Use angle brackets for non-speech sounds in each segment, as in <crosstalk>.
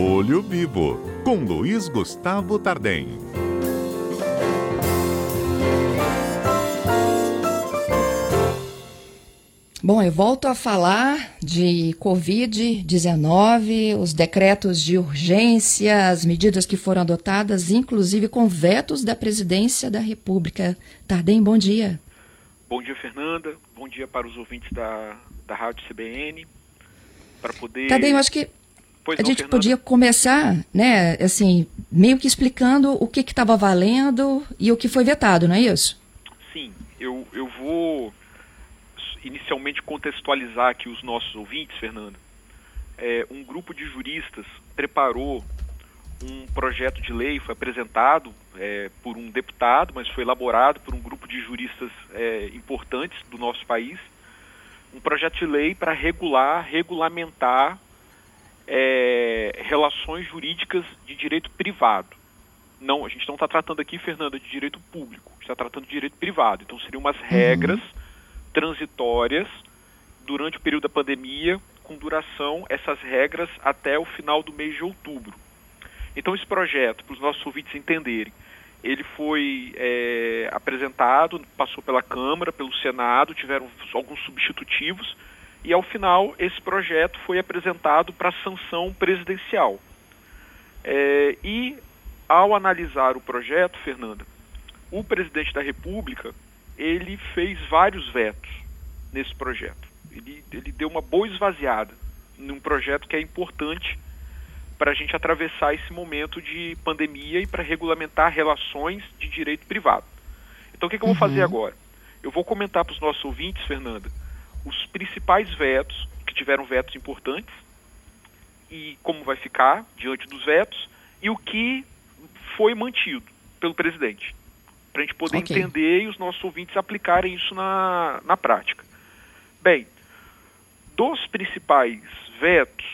Olho Vivo, com Luiz Gustavo Tardem. Bom, eu volto a falar de Covid-19, os decretos de urgência, as medidas que foram adotadas, inclusive com vetos da presidência da República. Tardem, bom dia. Bom dia, Fernanda. Bom dia para os ouvintes da, da Rádio CBN. Para poder. Tardem, eu acho que pois a não, gente Fernanda? podia começar, né, assim, meio que explicando o que estava valendo e o que foi vetado, não é isso? Sim, eu, eu vou inicialmente contextualizar aqui os nossos ouvintes, Fernando. É, um grupo de juristas preparou um projeto de lei, foi apresentado é, por um deputado, mas foi elaborado por um grupo de juristas é, importantes do nosso país, um projeto de lei para regular, regulamentar é, relações jurídicas de direito privado. Não, a gente não está tratando aqui, Fernanda, de direito público, está tratando de direito privado. Então seriam umas regras uhum transitórias durante o período da pandemia, com duração, essas regras até o final do mês de outubro. Então, esse projeto, para os nossos ouvintes entenderem, ele foi é, apresentado, passou pela Câmara, pelo Senado, tiveram alguns substitutivos, e ao final esse projeto foi apresentado para sanção presidencial. É, e ao analisar o projeto, Fernanda, o presidente da República ele fez vários vetos nesse projeto. Ele, ele deu uma boa esvaziada num projeto que é importante para a gente atravessar esse momento de pandemia e para regulamentar relações de direito privado. Então, o que, que eu vou fazer uhum. agora? Eu vou comentar para os nossos ouvintes, Fernanda, os principais vetos, que tiveram vetos importantes, e como vai ficar diante dos vetos, e o que foi mantido pelo presidente para a gente poder okay. entender e os nossos ouvintes aplicarem isso na, na prática. Bem, dos principais vetos,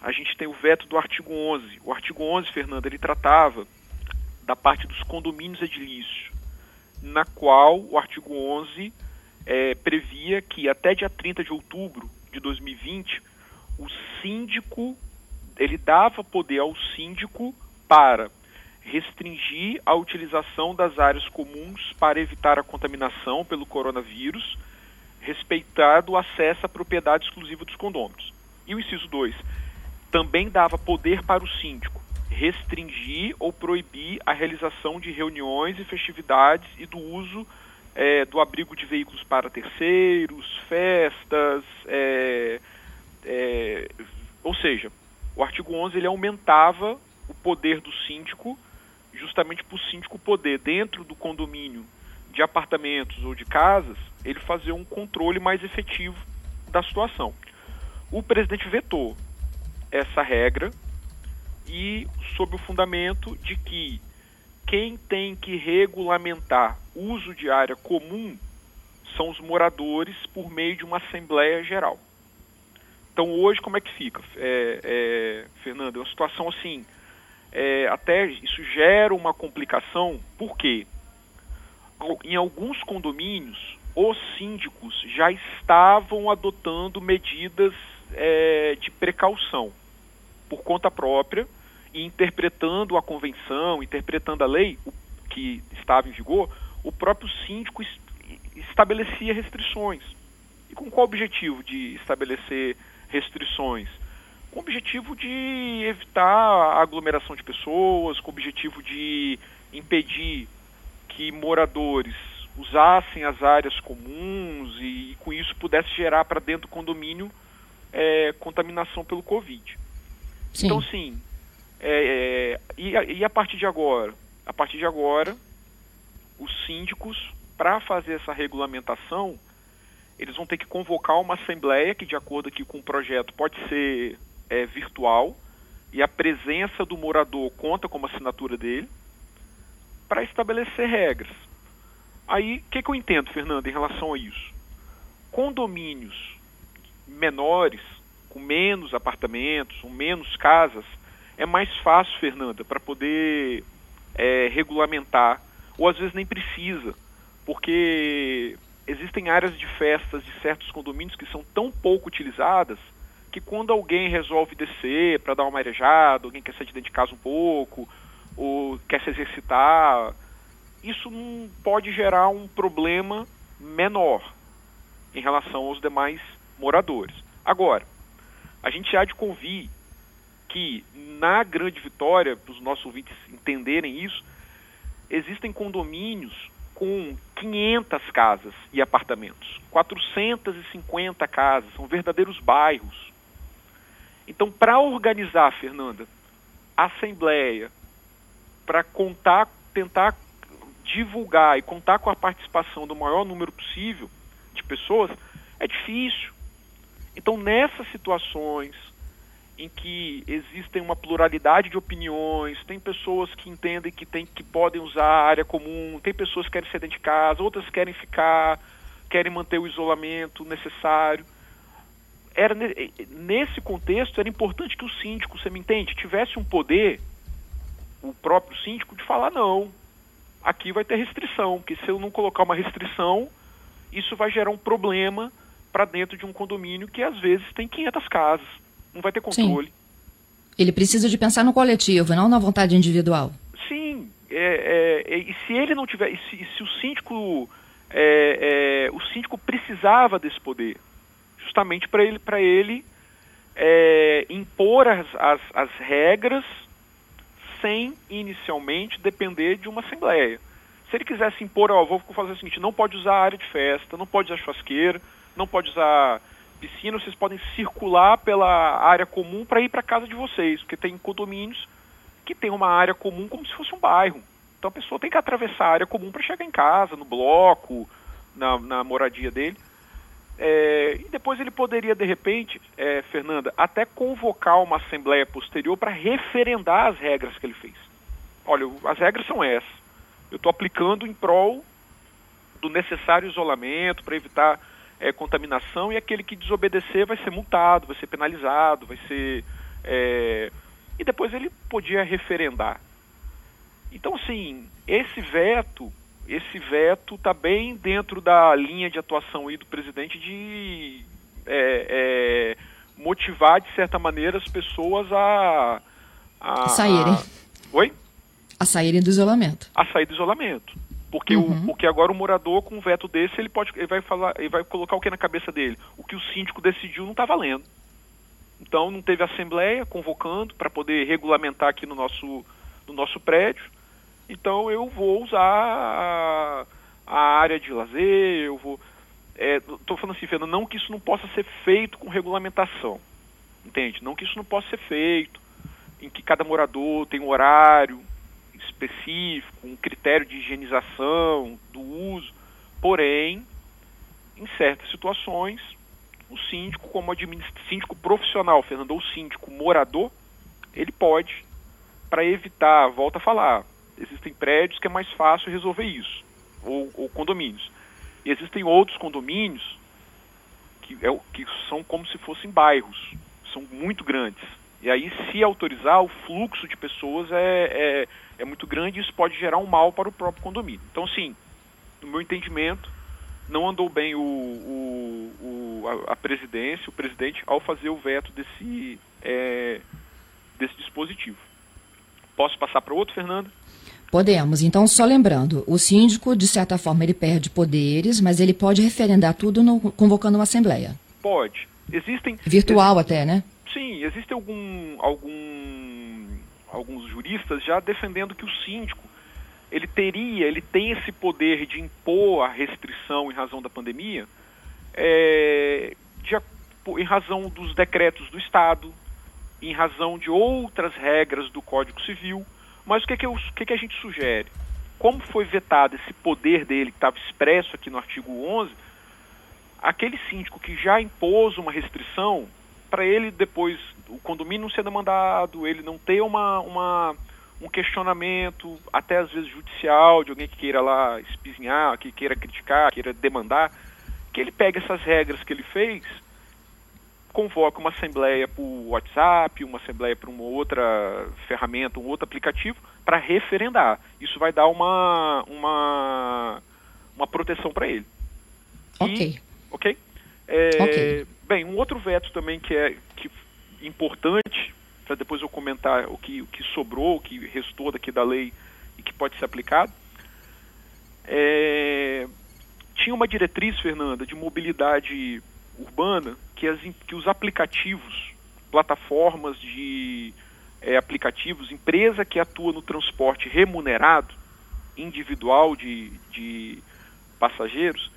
a gente tem o veto do artigo 11. O artigo 11, Fernando, ele tratava da parte dos condomínios edilícios, na qual o artigo 11 é, previa que até dia 30 de outubro de 2020, o síndico, ele dava poder ao síndico para restringir a utilização das áreas comuns para evitar a contaminação pelo coronavírus, respeitado o acesso à propriedade exclusiva dos condôminos. E o inciso 2, também dava poder para o síndico restringir ou proibir a realização de reuniões e festividades e do uso é, do abrigo de veículos para terceiros, festas, é, é, ou seja, o artigo 11 ele aumentava o poder do síndico justamente para o síndico poder, dentro do condomínio de apartamentos ou de casas, ele fazer um controle mais efetivo da situação. O presidente vetou essa regra e sob o fundamento de que quem tem que regulamentar uso de área comum são os moradores por meio de uma Assembleia Geral. Então hoje como é que fica, é, é, Fernando? É uma situação assim, é, até isso gera uma complicação, porque em alguns condomínios os síndicos já estavam adotando medidas é, de precaução por conta própria e interpretando a convenção, interpretando a lei que estava em vigor, o próprio síndico estabelecia restrições. E com qual objetivo de estabelecer restrições? com o objetivo de evitar a aglomeração de pessoas, com o objetivo de impedir que moradores usassem as áreas comuns e, e com isso pudesse gerar para dentro do condomínio é, contaminação pelo Covid. Sim. Então, sim, é, é, e, e a partir de agora? A partir de agora, os síndicos, para fazer essa regulamentação, eles vão ter que convocar uma assembleia que, de acordo aqui com o projeto, pode ser é, virtual e a presença do morador conta como assinatura dele para estabelecer regras. Aí, o que, que eu entendo, Fernando, em relação a isso? Condomínios menores, com menos apartamentos, com menos casas, é mais fácil, Fernanda, para poder é, regulamentar, ou às vezes nem precisa, porque existem áreas de festas de certos condomínios que são tão pouco utilizadas que quando alguém resolve descer para dar uma arejada, alguém quer sair de dentro de casa um pouco, ou quer se exercitar, isso não pode gerar um problema menor em relação aos demais moradores. Agora, a gente há de convir que na Grande Vitória, para os nossos ouvintes entenderem isso, existem condomínios com 500 casas e apartamentos, 450 casas, são verdadeiros bairros. Então, para organizar, Fernanda, a assembleia, para contar, tentar divulgar e contar com a participação do maior número possível de pessoas, é difícil. Então, nessas situações em que existem uma pluralidade de opiniões, tem pessoas que entendem que, tem, que podem usar a área comum, tem pessoas que querem ser dentro de casa, outras querem ficar, querem manter o isolamento necessário. Era nesse contexto era importante que o síndico, você me entende, tivesse um poder, o próprio síndico, de falar não. Aqui vai ter restrição, porque se eu não colocar uma restrição, isso vai gerar um problema para dentro de um condomínio que às vezes tem 500 casas. Não vai ter controle. Sim. Ele precisa de pensar no coletivo, não na vontade individual. Sim, é, é, é, e se ele não tiver, e se, se o síndico, é, é, o síndico precisava desse poder, justamente para ele, para ele é, impor as, as, as regras sem inicialmente depender de uma assembleia. Se ele quisesse impor, ó, vou fazer o seguinte, não pode usar a área de festa, não pode usar churrasqueira, não pode usar piscina, vocês podem circular pela área comum para ir para casa de vocês, porque tem condomínios que tem uma área comum como se fosse um bairro. Então a pessoa tem que atravessar a área comum para chegar em casa, no bloco, na, na moradia dele. É, e depois ele poderia, de repente, é, Fernanda, até convocar uma assembleia posterior para referendar as regras que ele fez. Olha, as regras são essas. Eu estou aplicando em prol do necessário isolamento para evitar é, contaminação e aquele que desobedecer vai ser multado, vai ser penalizado, vai ser. É... E depois ele podia referendar. Então, assim, esse veto, esse veto está bem dentro da linha de atuação aí do presidente de é, é, motivar, de certa maneira, as pessoas a. A, a saírem. A... Oi? A saírem do isolamento. A sair do isolamento. Porque, uhum. o, porque agora o morador, com um veto desse, ele pode ele vai falar, ele vai colocar o que na cabeça dele? O que o síndico decidiu não está valendo. Então não teve assembleia convocando para poder regulamentar aqui no nosso, no nosso prédio. Então eu vou usar a, a área de lazer, eu vou. Estou é, falando assim, Fernando, não que isso não possa ser feito com regulamentação. Entende? Não que isso não possa ser feito, em que cada morador tem um horário, específico, um critério de higienização do uso, porém, em certas situações, o síndico, como síndico profissional, Fernando, ou síndico morador, ele pode, para evitar, volta a falar, existem prédios que é mais fácil resolver isso, ou, ou condomínios. E existem outros condomínios que, é, que são como se fossem bairros, são muito grandes. E aí, se autorizar, o fluxo de pessoas é, é é muito grande e isso pode gerar um mal para o próprio condomínio. Então, sim, no meu entendimento, não andou bem o, o, o a, a, presidência, o presidente, ao fazer o veto desse, é, desse dispositivo. Posso passar para outro, Fernando? Podemos. Então, só lembrando, o síndico, de certa forma, ele perde poderes, mas ele pode referendar tudo no, convocando uma assembleia. Pode. Existem... Virtual até, né? Sim, existe algum, algum alguns juristas já defendendo que o síndico ele teria, ele tem esse poder de impor a restrição em razão da pandemia, é, de, em razão dos decretos do Estado, em razão de outras regras do Código Civil. Mas o que, que, eu, o que, que a gente sugere? Como foi vetado esse poder dele, que estava expresso aqui no artigo 11, aquele síndico que já impôs uma restrição, para ele depois o condomínio não ser demandado, ele não ter uma, uma, um questionamento, até às vezes judicial, de alguém que queira lá espizinhar, que queira criticar, queira demandar, que ele pegue essas regras que ele fez, convoca uma assembleia por WhatsApp, uma assembleia por uma outra ferramenta, um outro aplicativo, para referendar. Isso vai dar uma, uma, uma proteção para ele. Ok. ok? É, ok Bem, um outro veto também que é que, importante, para depois eu comentar o que, o que sobrou, o que restou daqui da lei e que pode ser aplicado, é, tinha uma diretriz, Fernanda, de mobilidade urbana que, as, que os aplicativos, plataformas de é, aplicativos, empresa que atua no transporte remunerado, individual de, de passageiros,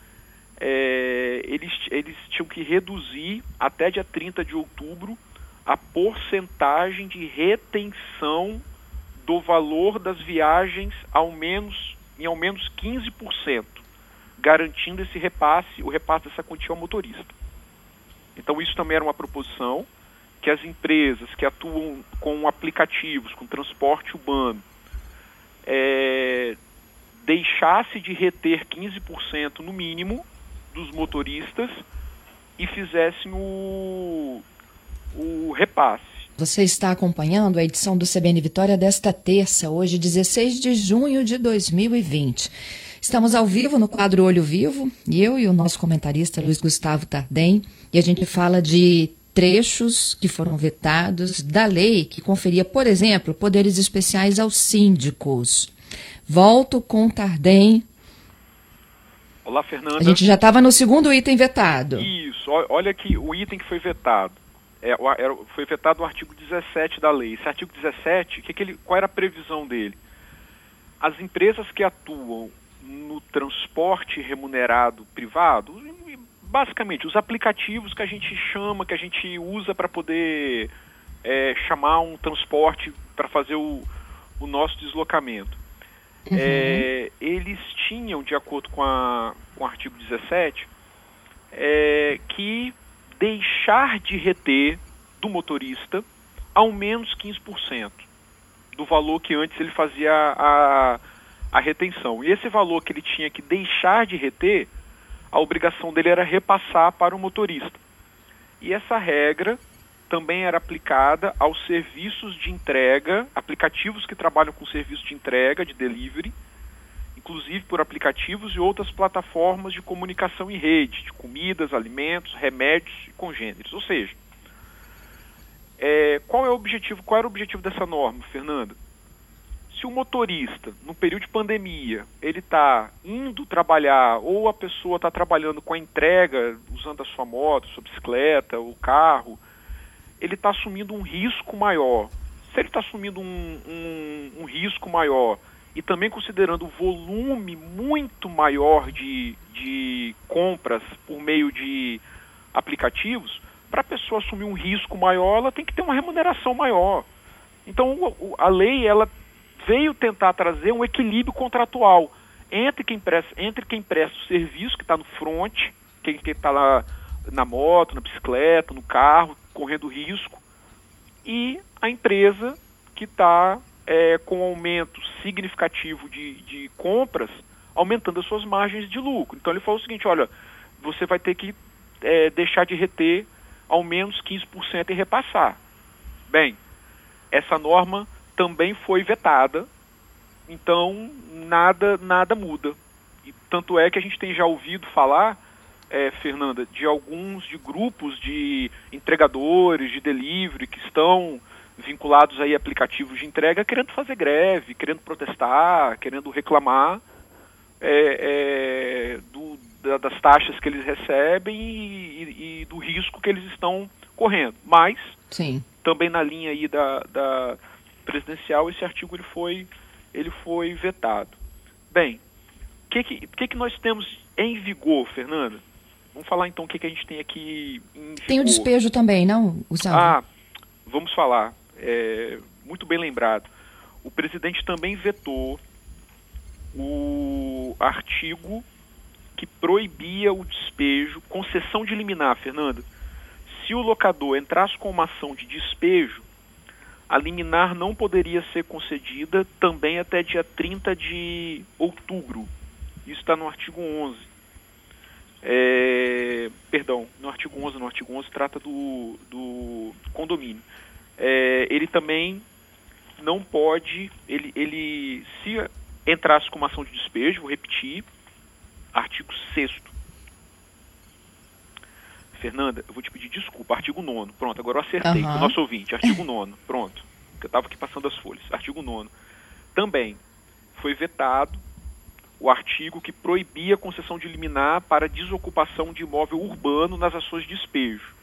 é, eles, eles tinham que reduzir até dia 30 de outubro a porcentagem de retenção do valor das viagens ao menos, em ao menos 15%, garantindo esse repasse, o repasse dessa quantia ao motorista. Então isso também era uma proposição que as empresas que atuam com aplicativos, com transporte urbano, é, deixasse de reter 15% no mínimo dos motoristas e fizessem o, o repasse. Você está acompanhando a edição do CBN Vitória desta terça, hoje, 16 de junho de 2020. Estamos ao vivo no quadro Olho Vivo, eu e o nosso comentarista Luiz Gustavo Tardem, e a gente fala de trechos que foram vetados da lei que conferia, por exemplo, poderes especiais aos síndicos. Volto com Tardem Olá, Fernanda. A gente já estava no segundo item vetado. Isso, olha aqui o item que foi vetado. É, foi vetado o artigo 17 da lei. Esse artigo 17, que que ele, qual era a previsão dele? As empresas que atuam no transporte remunerado privado, basicamente os aplicativos que a gente chama, que a gente usa para poder é, chamar um transporte para fazer o, o nosso deslocamento Uhum. É, eles tinham, de acordo com, a, com o artigo 17, é, que deixar de reter do motorista ao menos 15% do valor que antes ele fazia a, a retenção. E esse valor que ele tinha que deixar de reter, a obrigação dele era repassar para o motorista. E essa regra também era aplicada aos serviços de entrega, aplicativos que trabalham com serviço de entrega, de delivery, inclusive por aplicativos e outras plataformas de comunicação em rede, de comidas, alimentos, remédios e congêneres. Ou seja, é, qual é o objetivo? Qual era o objetivo dessa norma, Fernanda? Se o motorista, no período de pandemia, ele está indo trabalhar ou a pessoa está trabalhando com a entrega, usando a sua moto, sua bicicleta, o carro, ele está assumindo um risco maior. Se ele está assumindo um, um, um, risco maior e também considerando o volume muito maior de, de compras por meio de aplicativos, para a pessoa assumir um risco maior, ela tem que ter uma remuneração maior. Então, a lei ela veio tentar trazer um equilíbrio contratual entre quem presta, entre quem presta o serviço, que está no front, quem está lá na moto, na bicicleta, no carro, correndo risco, e a empresa que está é, com aumento significativo de, de compras, aumentando as suas margens de lucro. Então ele falou o seguinte, olha, você vai ter que é, deixar de reter ao menos 15% e repassar. Bem, essa norma também foi vetada, então nada, nada muda. E tanto é que a gente tem já ouvido falar é, Fernanda, de alguns de grupos de entregadores, de delivery que estão vinculados aí a aplicativos de entrega querendo fazer greve, querendo protestar, querendo reclamar é, é, do, da, das taxas que eles recebem e, e, e, do risco que eles estão correndo. Mas, Sim. também na linha aí da, da presidencial, esse artigo ele foi, ele foi vetado. Bem, o que, que, que, que nós temos em vigor, Fernanda? Vamos falar então o que, que a gente tem aqui em Tem o despejo também, não, Gustavo? Ah, vamos falar. É, muito bem lembrado. O presidente também vetou o artigo que proibia o despejo, concessão de liminar, Fernanda. Se o locador entrasse com uma ação de despejo, a liminar não poderia ser concedida também até dia 30 de outubro. Isso está no artigo 11. É, perdão, no artigo 11, no artigo 11 trata do, do condomínio. É, ele também não pode, ele, ele se entrasse com uma ação de despejo, vou repetir, artigo 6 Fernanda, eu vou te pedir desculpa, artigo 9 pronto, agora eu acertei, uhum. o nosso ouvinte, artigo 9 pronto, que eu estava aqui passando as folhas, artigo 9 também foi vetado o artigo que proibia a concessão de liminar para desocupação de imóvel urbano nas ações de despejo,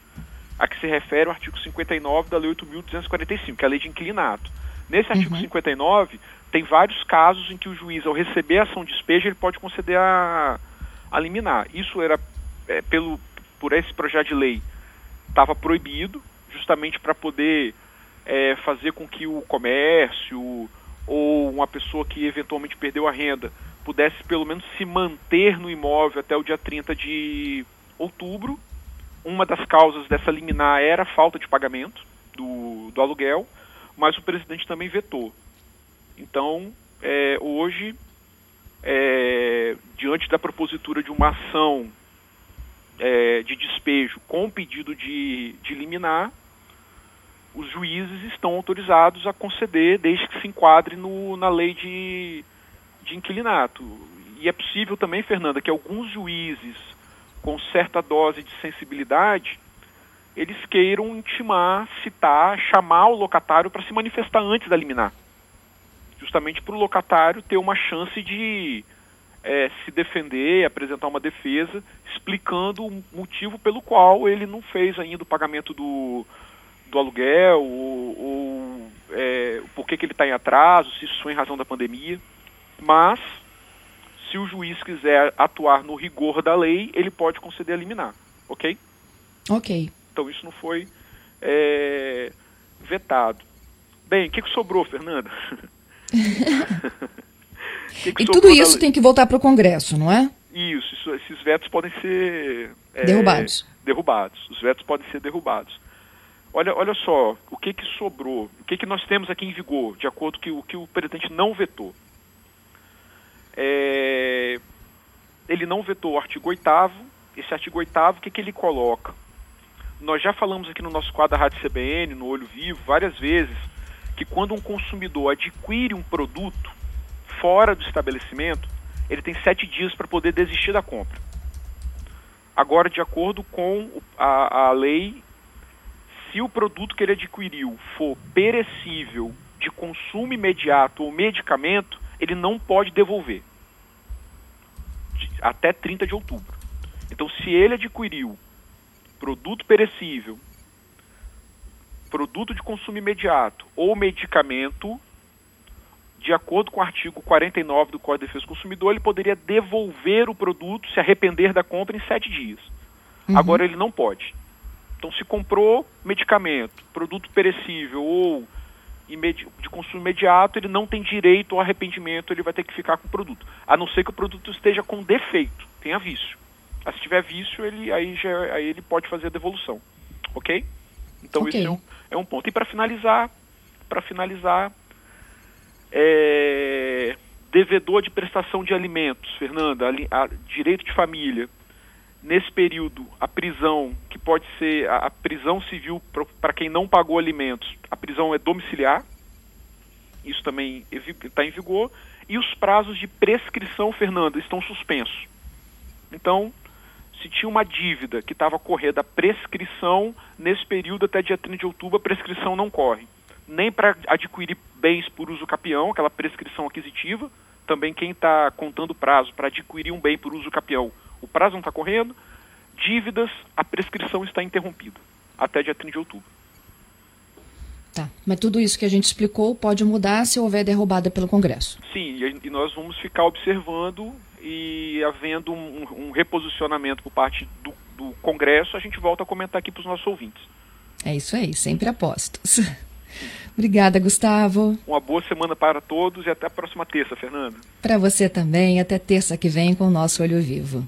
a que se refere o artigo 59 da Lei 8.245, que é a lei de inquilinato. Nesse artigo uhum. 59, tem vários casos em que o juiz, ao receber a ação de despejo, ele pode conceder a, a liminar. Isso era é, pelo, por esse projeto de lei, estava proibido, justamente para poder é, fazer com que o comércio ou uma pessoa que eventualmente perdeu a renda pudesse pelo menos se manter no imóvel até o dia 30 de outubro. Uma das causas dessa liminar era a falta de pagamento do, do aluguel, mas o presidente também vetou. Então, é, hoje, é, diante da propositura de uma ação é, de despejo com pedido de, de liminar, os juízes estão autorizados a conceder desde que se enquadre no, na lei de, de inquilinato. E é possível também, Fernanda, que alguns juízes com certa dose de sensibilidade eles queiram intimar, citar, chamar o locatário para se manifestar antes da liminar. Justamente para o locatário ter uma chance de é, se defender, apresentar uma defesa, explicando o motivo pelo qual ele não fez ainda o pagamento do, do aluguel, ou, ou é, por que, que ele está em atraso, se isso foi em razão da pandemia. Mas, se o juiz quiser atuar no rigor da lei, ele pode conceder a liminar, ok? Ok. Então isso não foi é, vetado. Bem, o que, que sobrou, Fernanda? <laughs> que que e tudo isso tem que voltar para o Congresso, não é? Isso, isso, esses vetos podem ser é, derrubados. Derrubados. Os vetos podem ser derrubados. Olha, olha só, o que, que sobrou, o que, que nós temos aqui em vigor, de acordo com o que o presidente não vetou. É, ele não vetou o artigo 8 esse artigo 8 o que, que ele coloca? Nós já falamos aqui no nosso quadro da Rádio CBN, no Olho Vivo, várias vezes, que quando um consumidor adquire um produto fora do estabelecimento, ele tem sete dias para poder desistir da compra. Agora, de acordo com a, a lei se o produto que ele adquiriu for perecível, de consumo imediato ou medicamento, ele não pode devolver até 30 de outubro. Então, se ele adquiriu produto perecível, produto de consumo imediato ou medicamento, de acordo com o artigo 49 do Código de Defesa do Consumidor, ele poderia devolver o produto, se arrepender da compra, em sete dias. Uhum. Agora ele não pode. Então, se comprou medicamento, produto perecível ou de consumo imediato, ele não tem direito ao arrependimento, ele vai ter que ficar com o produto. A não ser que o produto esteja com defeito, tenha vício. Mas se tiver vício, ele, aí, já, aí ele pode fazer a devolução. Ok? Então okay. isso é um, é um ponto. E para finalizar, para finalizar, é, devedor de prestação de alimentos, Fernanda, a, a, direito de família nesse período, a prisão, que pode ser a, a prisão civil para quem não pagou alimentos, a prisão é domiciliar, isso também está em vigor, e os prazos de prescrição, Fernando, estão suspensos. Então, se tinha uma dívida que estava correndo a prescrição, nesse período até dia 30 de outubro, a prescrição não corre. Nem para adquirir bens por uso capião, aquela prescrição aquisitiva, também quem está contando prazo para adquirir um bem por uso capião o prazo não está correndo, dívidas, a prescrição está interrompida até dia 30 de outubro. Tá, mas tudo isso que a gente explicou pode mudar se houver derrubada pelo Congresso. Sim, e nós vamos ficar observando e havendo um, um reposicionamento por parte do, do, Congresso, a gente volta a comentar aqui para os nossos ouvintes. É isso aí, sempre apostos. Obrigada, Gustavo. Uma boa semana para todos e até a próxima terça, Fernanda. Para você também, até terça que vem com o nosso Olho Vivo.